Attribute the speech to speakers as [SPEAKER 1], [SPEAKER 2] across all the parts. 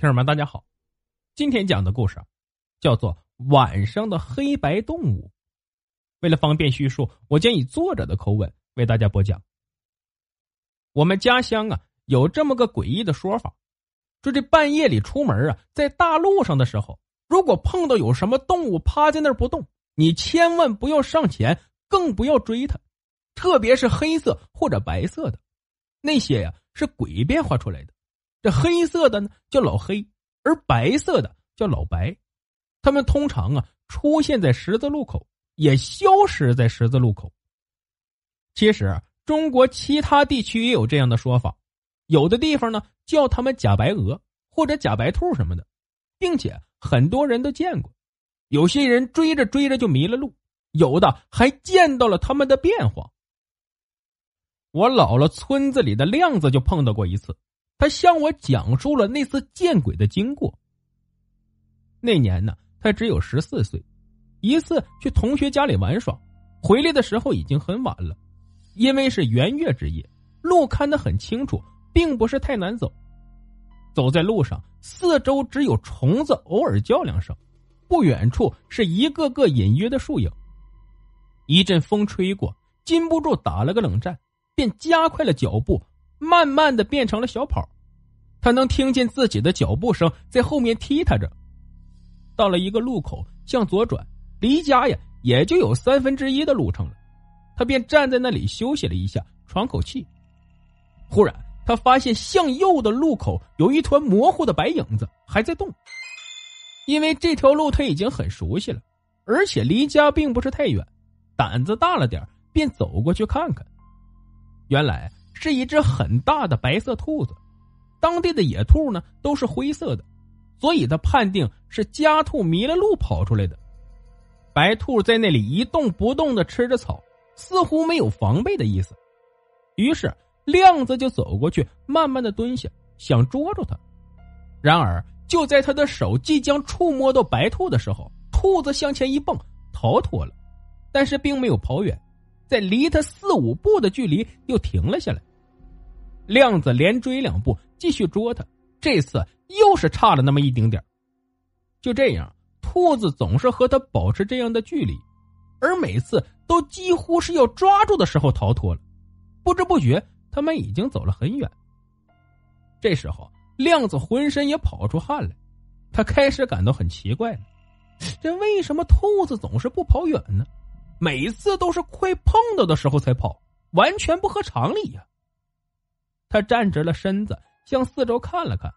[SPEAKER 1] 听友们，大家好，今天讲的故事叫做《晚上的黑白动物》。为了方便叙述，我将以作者的口吻为大家播讲。我们家乡啊，有这么个诡异的说法：说这半夜里出门啊，在大路上的时候，如果碰到有什么动物趴在那儿不动，你千万不要上前，更不要追它，特别是黑色或者白色的，那些呀是鬼变化出来的。这黑色的呢叫老黑，而白色的叫老白，他们通常啊出现在十字路口，也消失在十字路口。其实中国其他地区也有这样的说法，有的地方呢叫他们假白鹅或者假白兔什么的，并且很多人都见过。有些人追着追着就迷了路，有的还见到了他们的变化。我姥姥村子里的亮子就碰到过一次。他向我讲述了那次见鬼的经过。那年呢，他只有十四岁，一次去同学家里玩耍，回来的时候已经很晚了。因为是圆月之夜，路看得很清楚，并不是太难走。走在路上，四周只有虫子偶尔叫两声，不远处是一个个隐约的树影。一阵风吹过，禁不住打了个冷战，便加快了脚步。慢慢的变成了小跑，他能听见自己的脚步声在后面踢踏着。到了一个路口，向左转，离家呀也就有三分之一的路程了。他便站在那里休息了一下，喘口气。忽然，他发现向右的路口有一团模糊的白影子还在动。因为这条路他已经很熟悉了，而且离家并不是太远，胆子大了点便走过去看看。原来。是一只很大的白色兔子，当地的野兔呢都是灰色的，所以他判定是家兔迷了路跑出来的。白兔在那里一动不动的吃着草，似乎没有防备的意思。于是亮子就走过去，慢慢的蹲下，想捉住它。然而就在他的手即将触摸到白兔的时候，兔子向前一蹦，逃脱了，但是并没有跑远，在离他四五步的距离又停了下来。亮子连追两步，继续捉他。这次又是差了那么一丁点就这样，兔子总是和他保持这样的距离，而每次都几乎是要抓住的时候逃脱了。不知不觉，他们已经走了很远。这时候，亮子浑身也跑出汗来，他开始感到很奇怪了：这为什么兔子总是不跑远呢？每次都是快碰到的时候才跑，完全不合常理呀！他站直了身子，向四周看了看，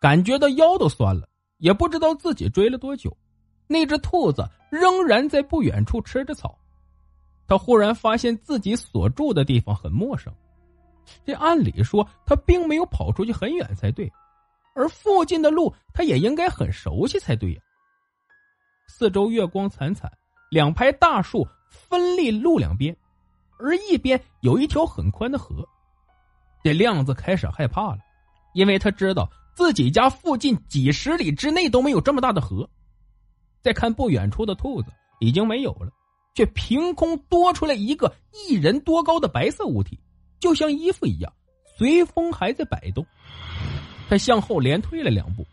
[SPEAKER 1] 感觉到腰都酸了，也不知道自己追了多久。那只兔子仍然在不远处吃着草。他忽然发现自己所住的地方很陌生，这按理说他并没有跑出去很远才对，而附近的路他也应该很熟悉才对呀。四周月光惨惨，两排大树分立路两边，而一边有一条很宽的河。这亮子开始害怕了，因为他知道自己家附近几十里之内都没有这么大的河。再看不远处的兔子已经没有了，却凭空多出来一个一人多高的白色物体，就像衣服一样，随风还在摆动。他向后连退了两步，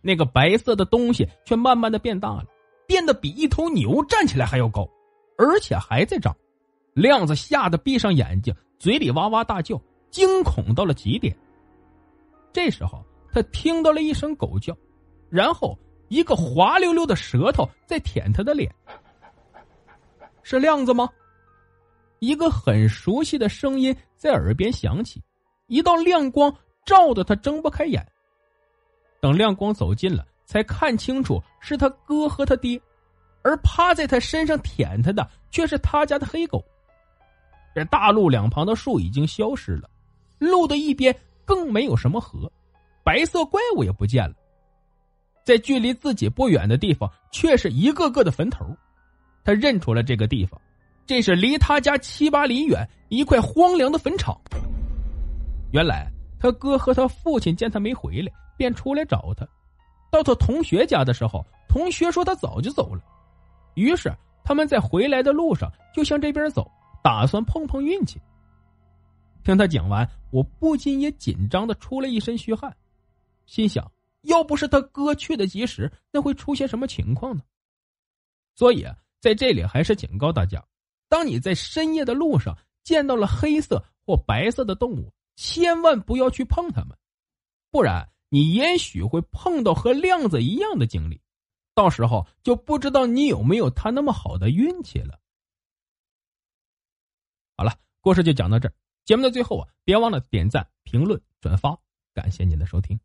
[SPEAKER 1] 那个白色的东西却慢慢的变大了，变得比一头牛站起来还要高，而且还在长。亮子吓得闭上眼睛，嘴里哇哇大叫。惊恐到了极点。这时候，他听到了一声狗叫，然后一个滑溜溜的舌头在舔他的脸。是亮子吗？一个很熟悉的声音在耳边响起，一道亮光照得他睁不开眼。等亮光走近了，才看清楚是他哥和他爹，而趴在他身上舔他的却是他家的黑狗。这大路两旁的树已经消失了。路的一边更没有什么河，白色怪物也不见了。在距离自己不远的地方，却是一个个的坟头。他认出了这个地方，这是离他家七八里远一块荒凉的坟场。原来他哥和他父亲见他没回来，便出来找他。到他同学家的时候，同学说他早就走了。于是他们在回来的路上就向这边走，打算碰碰运气。听他讲完，我不禁也紧张的出了一身虚汗，心想。要不是他哥去的及时，那会出现什么情况呢？所以，在这里还是警告大家：当你在深夜的路上见到了黑色或白色的动物，千万不要去碰它们，不然你也许会碰到和亮子一样的经历，到时候就不知道你有没有他那么好的运气了。好了，故事就讲到这儿。节目的最后啊，别忘了点赞、评论、转发，感谢您的收听。